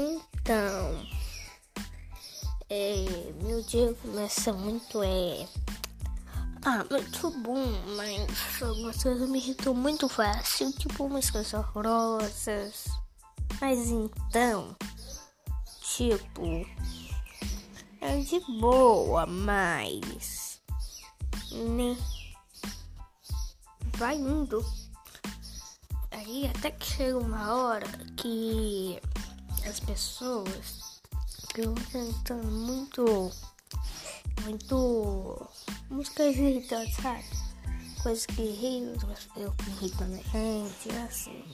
Então, é, meu dia começa muito é. Ah, muito bom, mas algumas coisas me irritam muito fácil, tipo umas coisas horrorosas. Mas então, tipo, é de boa, mas. Né? Vai indo. Aí até que chega uma hora que as pessoas ficam cantando muito. Muito. músicas irritantes, sabe? Coisas que irritam, eu que irritam a gente, assim.